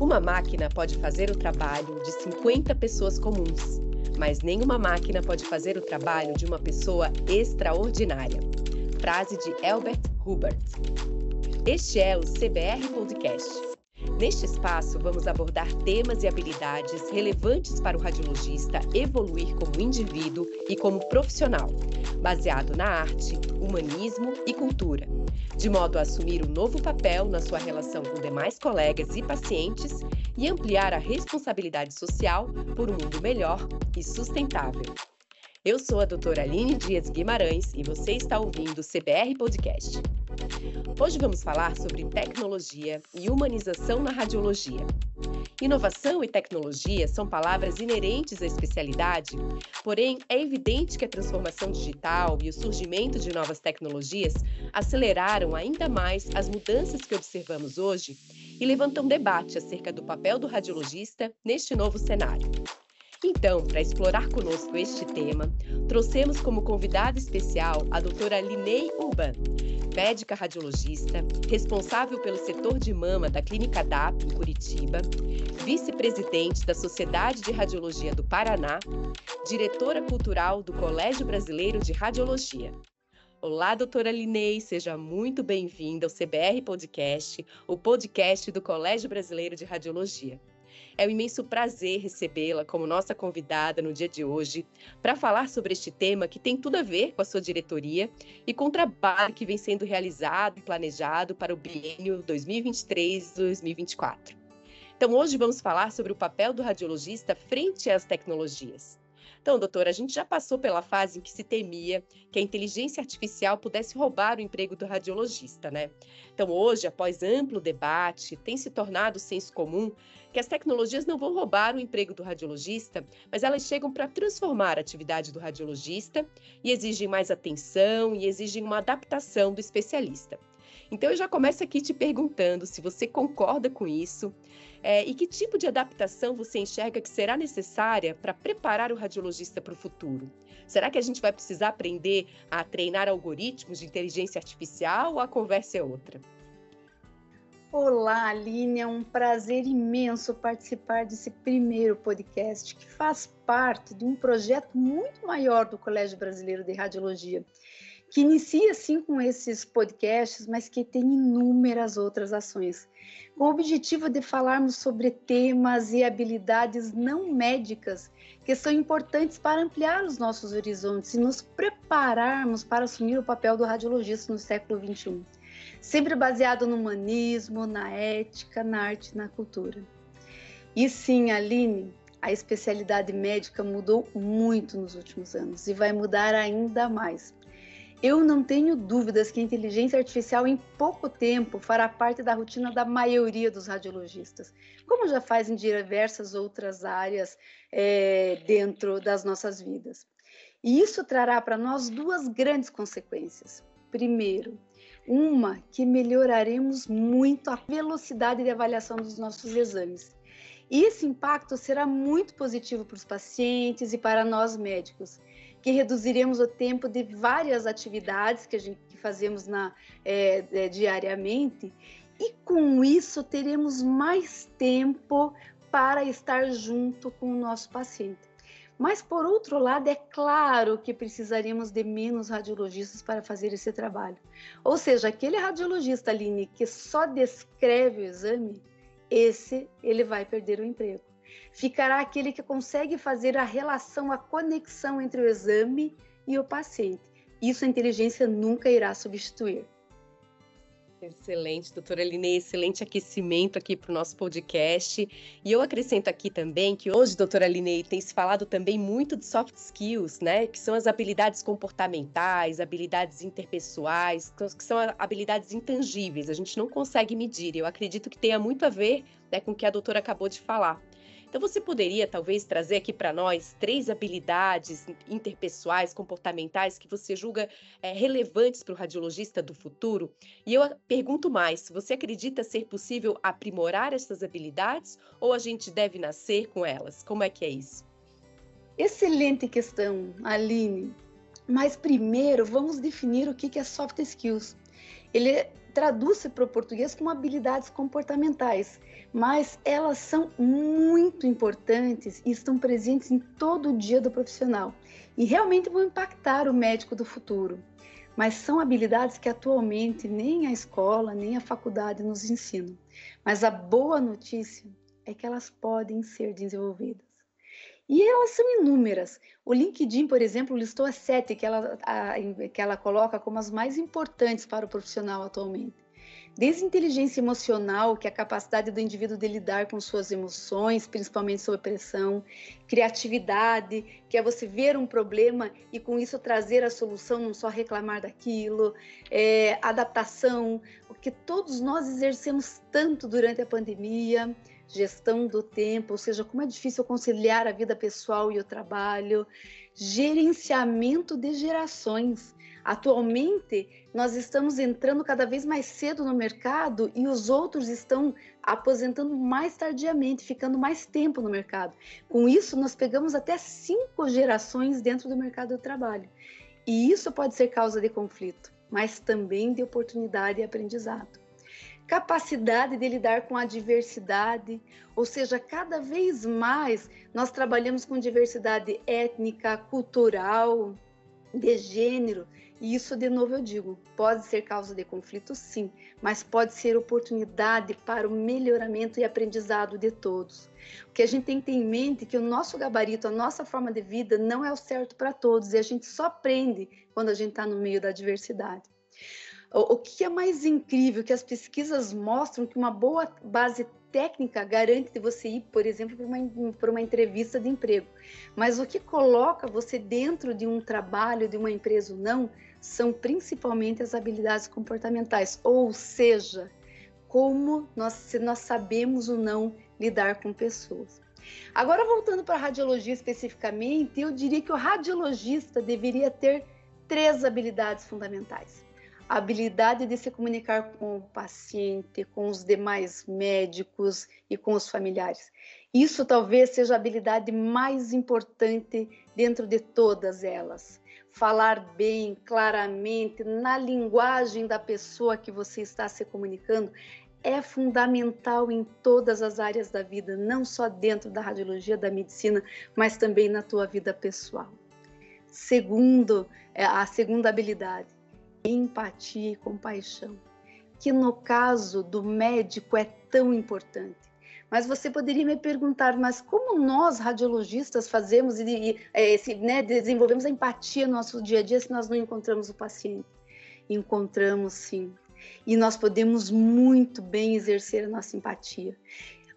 Uma máquina pode fazer o trabalho de 50 pessoas comuns, mas nenhuma máquina pode fazer o trabalho de uma pessoa extraordinária. Frase de Albert Hubert. Este é o CBR Podcast. Neste espaço, vamos abordar temas e habilidades relevantes para o radiologista evoluir como indivíduo e como profissional, baseado na arte, humanismo e cultura, de modo a assumir um novo papel na sua relação com demais colegas e pacientes e ampliar a responsabilidade social por um mundo melhor e sustentável. Eu sou a doutora Aline Dias Guimarães e você está ouvindo o CBR Podcast. Hoje vamos falar sobre tecnologia e humanização na radiologia. Inovação e tecnologia são palavras inerentes à especialidade, porém é evidente que a transformação digital e o surgimento de novas tecnologias aceleraram ainda mais as mudanças que observamos hoje e levantam debate acerca do papel do radiologista neste novo cenário. Então, para explorar conosco este tema, trouxemos como convidada especial a doutora Linei Urban, médica radiologista, responsável pelo setor de mama da Clínica DAP, em Curitiba, vice-presidente da Sociedade de Radiologia do Paraná, diretora cultural do Colégio Brasileiro de Radiologia. Olá, doutora Linei, seja muito bem-vinda ao CBR Podcast, o podcast do Colégio Brasileiro de Radiologia. É um imenso prazer recebê-la como nossa convidada no dia de hoje para falar sobre este tema que tem tudo a ver com a sua diretoria e com o trabalho que vem sendo realizado e planejado para o biênio 2023-2024. Então, hoje vamos falar sobre o papel do radiologista frente às tecnologias. Então, doutora, a gente já passou pela fase em que se temia que a inteligência artificial pudesse roubar o emprego do radiologista, né? Então, hoje, após amplo debate, tem se tornado senso comum que as tecnologias não vão roubar o emprego do radiologista, mas elas chegam para transformar a atividade do radiologista e exigem mais atenção e exigem uma adaptação do especialista. Então, eu já começo aqui te perguntando se você concorda com isso é, e que tipo de adaptação você enxerga que será necessária para preparar o radiologista para o futuro? Será que a gente vai precisar aprender a treinar algoritmos de inteligência artificial ou a conversa é outra? Olá, Aline, é um prazer imenso participar desse primeiro podcast que faz parte de um projeto muito maior do Colégio Brasileiro de Radiologia que inicia sim com esses podcasts, mas que tem inúmeras outras ações, com o objetivo de falarmos sobre temas e habilidades não médicas que são importantes para ampliar os nossos horizontes e nos prepararmos para assumir o papel do radiologista no século XXI, sempre baseado no humanismo, na ética, na arte e na cultura. E sim, Aline, a especialidade médica mudou muito nos últimos anos e vai mudar ainda mais. Eu não tenho dúvidas que a inteligência artificial em pouco tempo fará parte da rotina da maioria dos radiologistas, como já faz em diversas outras áreas é, dentro das nossas vidas. E isso trará para nós duas grandes consequências. Primeiro, uma que melhoraremos muito a velocidade de avaliação dos nossos exames. E esse impacto será muito positivo para os pacientes e para nós médicos, que reduziremos o tempo de várias atividades que a gente que fazemos na, é, é, diariamente, e com isso teremos mais tempo para estar junto com o nosso paciente. Mas, por outro lado, é claro que precisaríamos de menos radiologistas para fazer esse trabalho. Ou seja, aquele radiologista, Aline, que só descreve o exame, esse ele vai perder o emprego ficará aquele que consegue fazer a relação, a conexão entre o exame e o paciente. Isso a inteligência nunca irá substituir. Excelente, doutora Linei, excelente aquecimento aqui para o nosso podcast. E eu acrescento aqui também que hoje, doutora Linei, tem se falado também muito de soft skills, né? Que são as habilidades comportamentais, habilidades interpessoais, que são habilidades intangíveis, a gente não consegue medir. Eu acredito que tenha muito a ver né, com o que a doutora acabou de falar. Então, você poderia talvez trazer aqui para nós três habilidades interpessoais, comportamentais que você julga é, relevantes para o radiologista do futuro? E eu pergunto mais: você acredita ser possível aprimorar essas habilidades ou a gente deve nascer com elas? Como é que é isso? Excelente questão, Aline. Mas primeiro vamos definir o que é soft skills. Ele traduz-se para o português como habilidades comportamentais, mas elas são muito importantes e estão presentes em todo o dia do profissional e realmente vão impactar o médico do futuro. Mas são habilidades que atualmente nem a escola nem a faculdade nos ensinam. Mas a boa notícia é que elas podem ser desenvolvidas. E elas são inúmeras. O LinkedIn, por exemplo, listou as sete que ela, a, que ela coloca como as mais importantes para o profissional atualmente. Desde inteligência emocional, que é a capacidade do indivíduo de lidar com suas emoções, principalmente sob pressão, criatividade, que é você ver um problema e com isso trazer a solução, não só reclamar daquilo, é, adaptação, o que todos nós exercemos tanto durante a pandemia, gestão do tempo, ou seja, como é difícil conciliar a vida pessoal e o trabalho, gerenciamento de gerações. Atualmente, nós estamos entrando cada vez mais cedo no mercado e os outros estão aposentando mais tardiamente, ficando mais tempo no mercado. Com isso, nós pegamos até cinco gerações dentro do mercado do trabalho. E isso pode ser causa de conflito, mas também de oportunidade e aprendizado capacidade de lidar com a diversidade, ou seja, cada vez mais nós trabalhamos com diversidade étnica, cultural, de gênero, e isso, de novo, eu digo, pode ser causa de conflito, sim, mas pode ser oportunidade para o melhoramento e aprendizado de todos. O que a gente tem que ter em mente é que o nosso gabarito, a nossa forma de vida, não é o certo para todos, e a gente só aprende quando a gente está no meio da diversidade. O, que é mais incrível que as pesquisas mostram que uma boa base técnica garante de você ir, por exemplo, para uma, uma entrevista de emprego. Mas o que coloca você dentro de um trabalho, de uma empresa ou não, são principalmente as habilidades comportamentais, ou seja, como nós, se nós sabemos ou não lidar com pessoas. Agora, voltando para a radiologia especificamente, eu diria que o radiologista deveria ter três habilidades fundamentais a habilidade de se comunicar com o paciente, com os demais médicos e com os familiares. Isso talvez seja a habilidade mais importante dentro de todas elas. Falar bem, claramente, na linguagem da pessoa que você está se comunicando é fundamental em todas as áreas da vida, não só dentro da radiologia, da medicina, mas também na tua vida pessoal. Segundo, é, a segunda habilidade, empatia e compaixão, que no caso do médico é tão importante. Mas você poderia me perguntar, mas como nós radiologistas fazemos e, e é, esse, né, desenvolvemos a empatia no nosso dia a dia se nós não encontramos o paciente? Encontramos sim. E nós podemos muito bem exercer a nossa empatia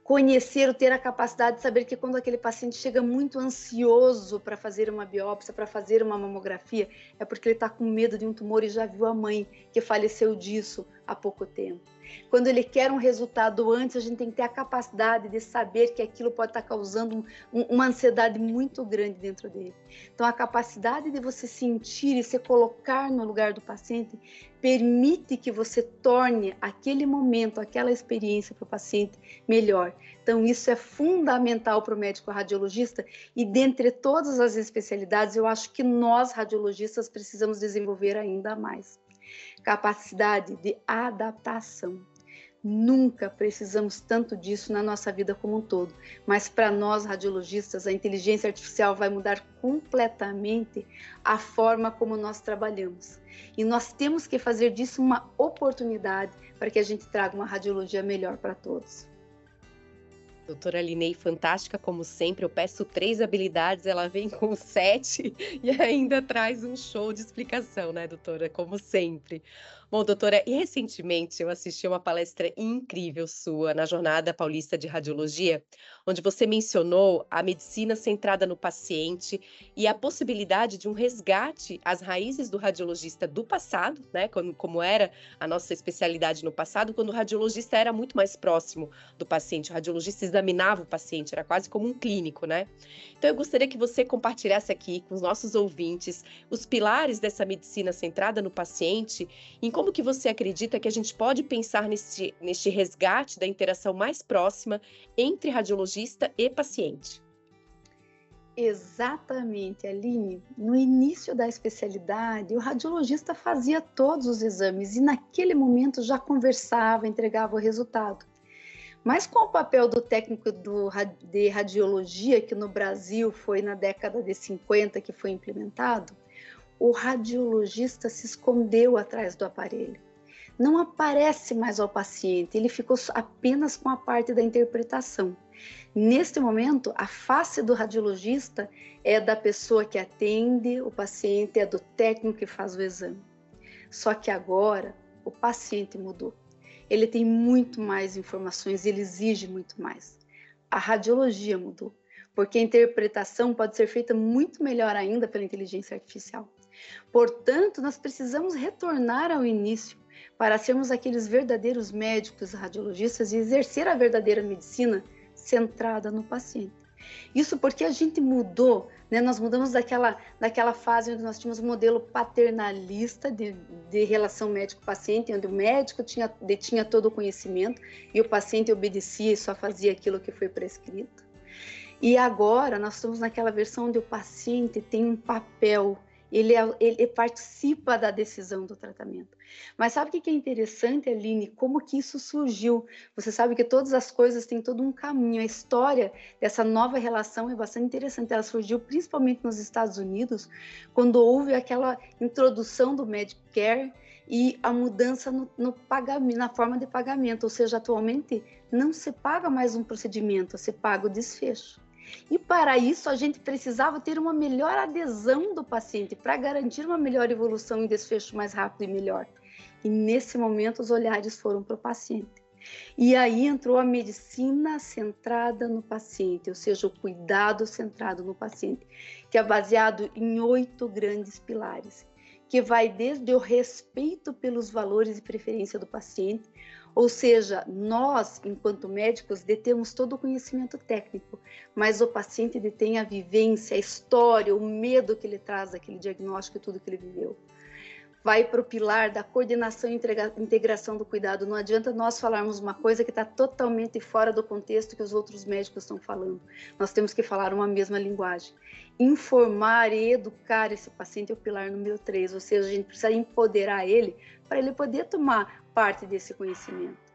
conhecer, ter a capacidade de saber que quando aquele paciente chega muito ansioso para fazer uma biópsia, para fazer uma mamografia, é porque ele está com medo de um tumor e já viu a mãe que faleceu disso há pouco tempo. Quando ele quer um resultado antes, a gente tem que ter a capacidade de saber que aquilo pode estar tá causando um, uma ansiedade muito grande dentro dele. Então, a capacidade de você sentir e se colocar no lugar do paciente permite que você torne aquele momento, aquela experiência para o paciente melhor. Então, isso é fundamental para o médico radiologista e, dentre todas as especialidades, eu acho que nós, radiologistas, precisamos desenvolver ainda mais. Capacidade de adaptação. Nunca precisamos tanto disso na nossa vida como um todo, mas para nós radiologistas, a inteligência artificial vai mudar completamente a forma como nós trabalhamos. E nós temos que fazer disso uma oportunidade para que a gente traga uma radiologia melhor para todos. Doutora Linei, fantástica como sempre. Eu peço três habilidades, ela vem com sete e ainda traz um show de explicação, né, doutora? Como sempre. Bom, doutora, e recentemente eu assisti uma palestra incrível sua na Jornada Paulista de Radiologia, onde você mencionou a medicina centrada no paciente e a possibilidade de um resgate às raízes do radiologista do passado, né, como, como era a nossa especialidade no passado, quando o radiologista era muito mais próximo do paciente, o radiologista examinava o paciente, era quase como um clínico, né? Então eu gostaria que você compartilhasse aqui com os nossos ouvintes os pilares dessa medicina centrada no paciente, em como que você acredita que a gente pode pensar neste, neste resgate da interação mais próxima entre radiologista e paciente? Exatamente, Aline. No início da especialidade, o radiologista fazia todos os exames e naquele momento já conversava, entregava o resultado. Mas com o papel do técnico do, de radiologia, que no Brasil foi na década de 50 que foi implementado, o radiologista se escondeu atrás do aparelho. Não aparece mais ao paciente, ele ficou apenas com a parte da interpretação. Neste momento, a face do radiologista é da pessoa que atende o paciente, é do técnico que faz o exame. Só que agora o paciente mudou. Ele tem muito mais informações, ele exige muito mais. A radiologia mudou, porque a interpretação pode ser feita muito melhor ainda pela inteligência artificial. Portanto, nós precisamos retornar ao início para sermos aqueles verdadeiros médicos radiologistas e exercer a verdadeira medicina centrada no paciente. Isso porque a gente mudou, né? nós mudamos daquela, daquela fase onde nós tínhamos um modelo paternalista de, de relação médico-paciente, onde o médico tinha, detinha todo o conhecimento e o paciente obedecia e só fazia aquilo que foi prescrito. E agora nós estamos naquela versão onde o paciente tem um papel ele, é, ele, participa da decisão do tratamento. Mas sabe o que é interessante, Aline? Como que isso surgiu? Você sabe que todas as coisas têm todo um caminho. A história dessa nova relação é bastante interessante. Ela surgiu principalmente nos Estados Unidos, quando houve aquela introdução do Medicare e a mudança no, no pagamento, na forma de pagamento. Ou seja, atualmente não se paga mais um procedimento, se paga o desfecho. E para isso, a gente precisava ter uma melhor adesão do paciente para garantir uma melhor evolução e desfecho mais rápido e melhor. E nesse momento, os olhares foram para o paciente. E aí entrou a medicina centrada no paciente, ou seja, o cuidado centrado no paciente, que é baseado em oito grandes pilares, que vai desde o respeito pelos valores e preferência do paciente, ou seja, nós, enquanto médicos, detemos todo o conhecimento técnico, mas o paciente detém a vivência, a história, o medo que ele traz daquele diagnóstico e tudo que ele viveu. Vai para o pilar da coordenação e integração do cuidado. Não adianta nós falarmos uma coisa que está totalmente fora do contexto que os outros médicos estão falando. Nós temos que falar uma mesma linguagem. Informar e educar esse paciente é o pilar número 3, ou seja, a gente precisa empoderar ele para ele poder tomar parte desse conhecimento.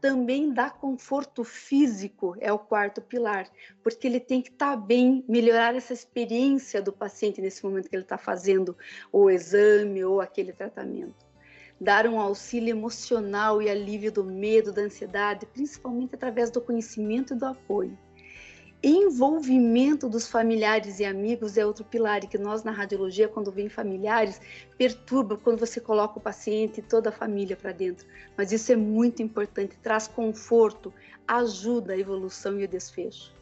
Também dá conforto físico, é o quarto pilar, porque ele tem que estar tá bem, melhorar essa experiência do paciente nesse momento que ele está fazendo o exame ou aquele tratamento. Dar um auxílio emocional e alívio do medo, da ansiedade, principalmente através do conhecimento e do apoio envolvimento dos familiares e amigos é outro pilar e que nós na radiologia, quando vem familiares, perturba quando você coloca o paciente e toda a família para dentro. Mas isso é muito importante, traz conforto, ajuda a evolução e o desfecho.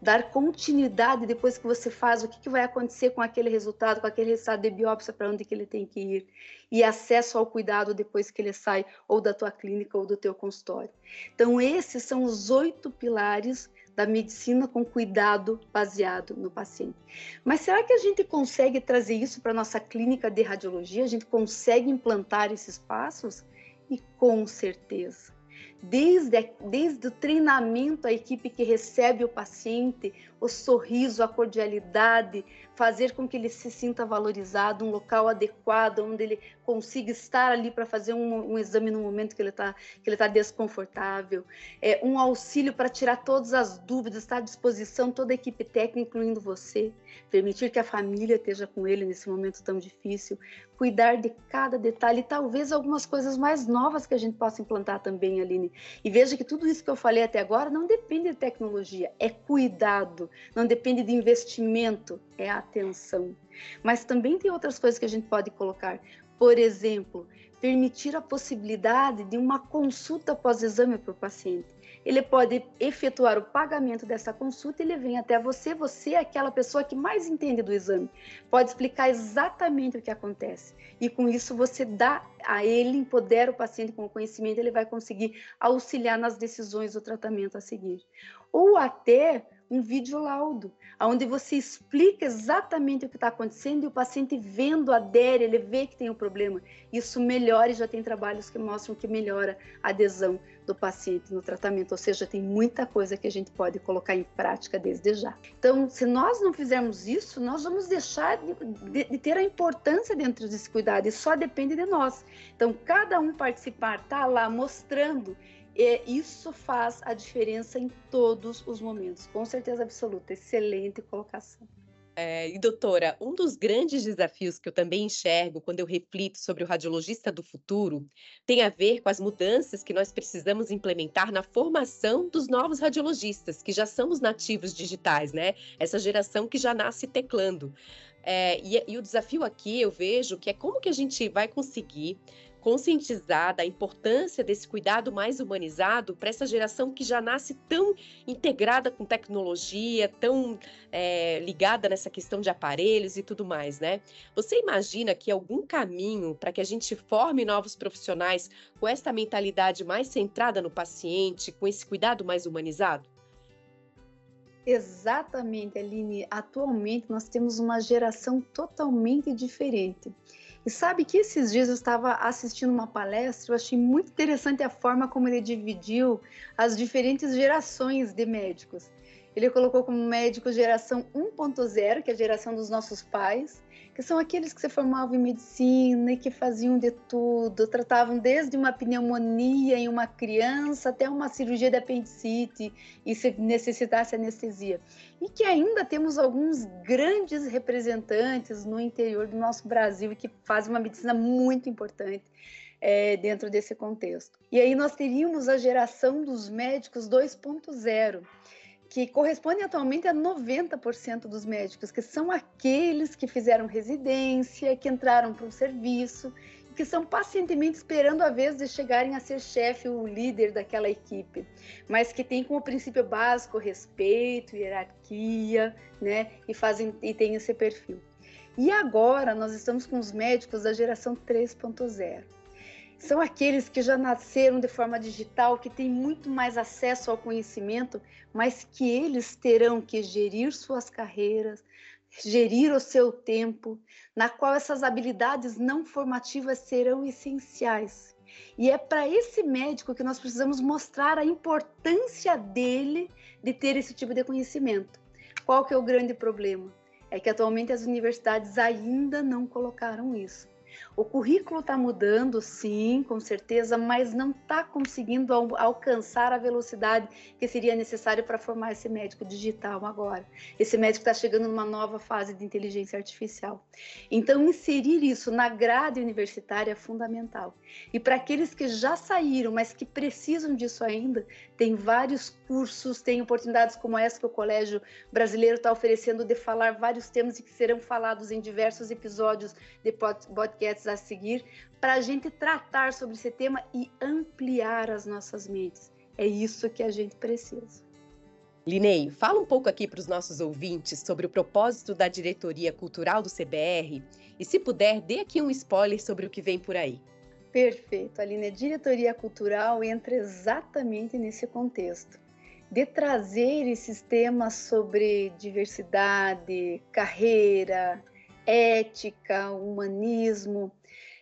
Dar continuidade depois que você faz, o que, que vai acontecer com aquele resultado, com aquele resultado de biópsia, para onde que ele tem que ir. E acesso ao cuidado depois que ele sai ou da tua clínica ou do teu consultório. Então, esses são os oito pilares da medicina com cuidado baseado no paciente. Mas será que a gente consegue trazer isso para a nossa clínica de radiologia? A gente consegue implantar esses passos? E com certeza desde, desde o treinamento, a equipe que recebe o paciente, o sorriso, a cordialidade, fazer com que ele se sinta valorizado, um local adequado, onde ele consiga estar ali para fazer um, um, exame no momento que ele está que ele tá desconfortável, é, um auxílio para tirar todas as dúvidas, estar à disposição toda a equipe técnica, incluindo você, permitir que a família esteja com ele nesse momento tão difícil, cuidar de cada detalhe, e talvez algumas coisas mais novas que a gente possa implantar também, Aline. E veja que tudo isso que eu falei até agora não depende de tecnologia, é cuidado, não depende de investimento, é atenção. Mas também tem outras coisas que a gente pode colocar. Por exemplo, permitir a possibilidade de uma consulta pós-exame para o paciente ele pode efetuar o pagamento dessa consulta e ele vem até você, você é aquela pessoa que mais entende do exame, pode explicar exatamente o que acontece. E com isso você dá a ele, empodera o paciente com o conhecimento, ele vai conseguir auxiliar nas decisões do tratamento a seguir. Ou até um vídeo laudo, onde você explica exatamente o que está acontecendo e o paciente vendo, adere, ele vê que tem um problema. Isso melhora e já tem trabalhos que mostram que melhora a adesão do paciente no tratamento, ou seja, tem muita coisa que a gente pode colocar em prática desde já. Então, se nós não fizermos isso, nós vamos deixar de, de, de ter a importância dentro desse cuidado e só depende de nós. Então, cada um participar, tá lá mostrando e isso faz a diferença em todos os momentos, com certeza absoluta. Excelente colocação. É, e doutora, um dos grandes desafios que eu também enxergo quando eu reflito sobre o radiologista do futuro tem a ver com as mudanças que nós precisamos implementar na formação dos novos radiologistas, que já são os nativos digitais, né? Essa geração que já nasce teclando. É, e, e o desafio aqui eu vejo que é como que a gente vai conseguir conscientizar da importância desse cuidado mais humanizado para essa geração que já nasce tão integrada com tecnologia, tão é, ligada nessa questão de aparelhos e tudo mais, né? Você imagina que algum caminho para que a gente forme novos profissionais com essa mentalidade mais centrada no paciente, com esse cuidado mais humanizado? Exatamente, Aline. Atualmente nós temos uma geração totalmente diferente. E sabe que esses dias eu estava assistindo uma palestra, eu achei muito interessante a forma como ele dividiu as diferentes gerações de médicos. Ele colocou como médico geração 1.0, que é a geração dos nossos pais, que são aqueles que se formavam em medicina e que faziam de tudo, tratavam desde uma pneumonia em uma criança até uma cirurgia de apendicite e se necessitasse anestesia. E que ainda temos alguns grandes representantes no interior do nosso Brasil que fazem uma medicina muito importante. É, dentro desse contexto. E aí nós teríamos a geração dos médicos 2.0, que corresponde atualmente a 90% dos médicos, que são aqueles que fizeram residência, que entraram para o serviço, que são pacientemente esperando a vez de chegarem a ser chefe ou líder daquela equipe, mas que tem como princípio básico respeito, hierarquia, né, e fazem e tem esse perfil. E agora nós estamos com os médicos da geração 3.0 são aqueles que já nasceram de forma digital, que têm muito mais acesso ao conhecimento, mas que eles terão que gerir suas carreiras, gerir o seu tempo, na qual essas habilidades não formativas serão essenciais. E é para esse médico que nós precisamos mostrar a importância dele de ter esse tipo de conhecimento. Qual que é o grande problema? É que atualmente as universidades ainda não colocaram isso. O currículo está mudando, sim, com certeza, mas não está conseguindo al alcançar a velocidade que seria necessário para formar esse médico digital agora. Esse médico está chegando numa nova fase de inteligência artificial. Então, inserir isso na grade universitária é fundamental. E para aqueles que já saíram, mas que precisam disso ainda, tem vários cursos, tem oportunidades como essa que o Colégio Brasileiro está oferecendo de falar vários temas e que serão falados em diversos episódios de podcasts a seguir para a gente tratar sobre esse tema e ampliar as nossas mentes. É isso que a gente precisa. Linei, fala um pouco aqui para os nossos ouvintes sobre o propósito da diretoria cultural do CBR e, se puder, dê aqui um spoiler sobre o que vem por aí. Perfeito, Aline. A diretoria cultural entra exatamente nesse contexto de trazer esses temas sobre diversidade, carreira, ética, humanismo,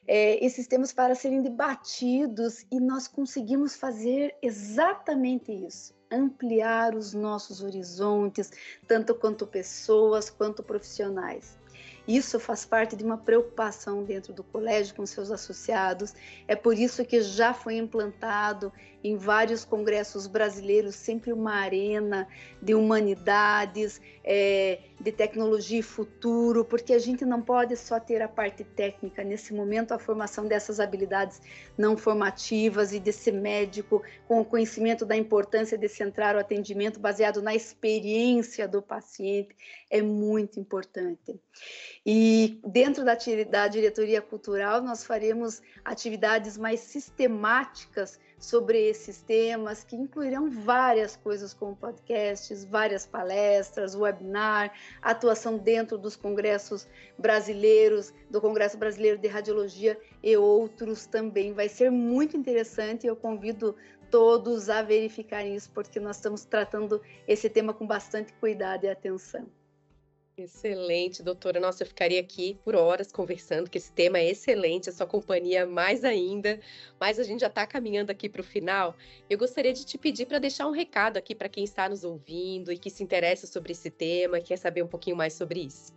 é, esses temas para serem debatidos e nós conseguimos fazer exatamente isso ampliar os nossos horizontes, tanto quanto pessoas quanto profissionais. Isso faz parte de uma preocupação dentro do colégio com seus associados. É por isso que já foi implantado em vários congressos brasileiros sempre uma arena de humanidades, é, de tecnologia e futuro, porque a gente não pode só ter a parte técnica. Nesse momento, a formação dessas habilidades não formativas e desse médico com o conhecimento da importância de centrar o atendimento baseado na experiência do paciente é muito importante. E dentro da, da diretoria cultural, nós faremos atividades mais sistemáticas sobre esses temas, que incluirão várias coisas como podcasts, várias palestras, webinar, atuação dentro dos congressos brasileiros, do Congresso Brasileiro de Radiologia e outros também. Vai ser muito interessante e eu convido todos a verificarem isso, porque nós estamos tratando esse tema com bastante cuidado e atenção. Excelente, doutora. Nossa, eu ficaria aqui por horas conversando, que esse tema é excelente, a sua companhia mais ainda, mas a gente já está caminhando aqui para o final. Eu gostaria de te pedir para deixar um recado aqui para quem está nos ouvindo e que se interessa sobre esse tema, quer saber um pouquinho mais sobre isso.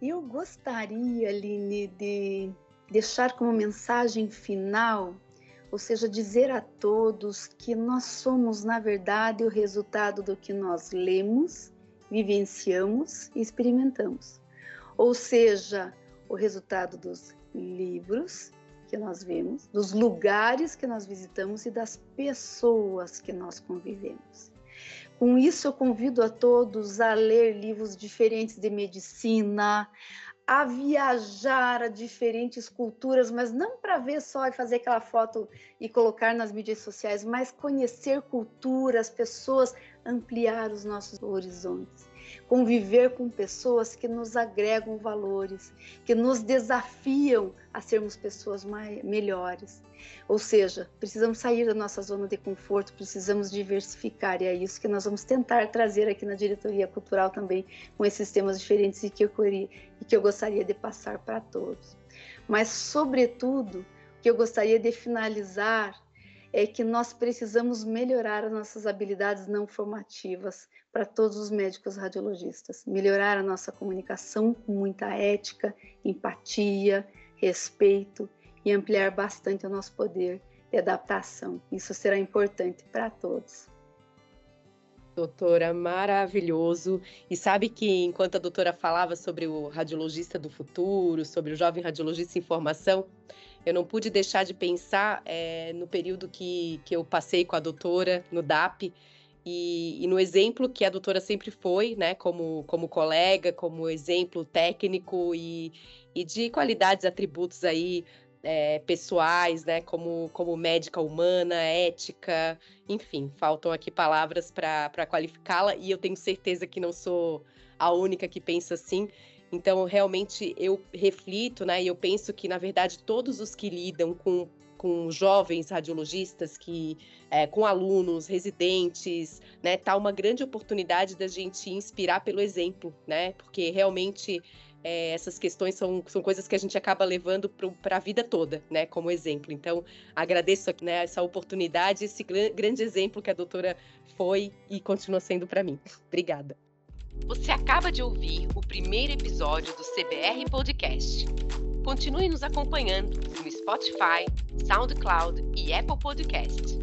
Eu gostaria, Aline, de deixar como mensagem final, ou seja, dizer a todos que nós somos, na verdade, o resultado do que nós lemos vivenciamos e experimentamos. Ou seja, o resultado dos livros que nós vemos, dos lugares que nós visitamos e das pessoas que nós convivemos. Com isso, eu convido a todos a ler livros diferentes de medicina, a viajar a diferentes culturas, mas não para ver só e fazer aquela foto e colocar nas mídias sociais, mas conhecer culturas, pessoas, ampliar os nossos horizontes conviver com pessoas que nos agregam valores, que nos desafiam a sermos pessoas mais, melhores. Ou seja, precisamos sair da nossa zona de conforto, precisamos diversificar, e é isso que nós vamos tentar trazer aqui na diretoria cultural também, com esses temas diferentes e que eu, queria, e que eu gostaria de passar para todos. Mas, sobretudo, o que eu gostaria de finalizar é que nós precisamos melhorar as nossas habilidades não formativas para todos os médicos radiologistas, melhorar a nossa comunicação com muita ética, empatia, respeito e ampliar bastante o nosso poder de adaptação. Isso será importante para todos. Doutora, maravilhoso. E sabe que enquanto a doutora falava sobre o radiologista do futuro, sobre o jovem radiologista em formação, eu não pude deixar de pensar é, no período que, que eu passei com a doutora no DAP e, e, no exemplo que a doutora sempre foi, né, como, como colega, como exemplo técnico e, e de qualidades, atributos aí é, pessoais, né, como, como médica humana, ética, enfim, faltam aqui palavras para qualificá-la e eu tenho certeza que não sou a única que pensa assim. Então, realmente, eu reflito, né? E eu penso que, na verdade, todos os que lidam com, com jovens radiologistas, que é, com alunos, residentes, né? Tá uma grande oportunidade da gente inspirar pelo exemplo, né? Porque realmente é, essas questões são, são coisas que a gente acaba levando para a vida toda, né, como exemplo. Então, agradeço né, essa oportunidade, esse grande exemplo que a doutora foi e continua sendo para mim. Obrigada. Você acaba de ouvir o primeiro episódio do CBR Podcast. Continue nos acompanhando no Spotify, SoundCloud e Apple Podcast.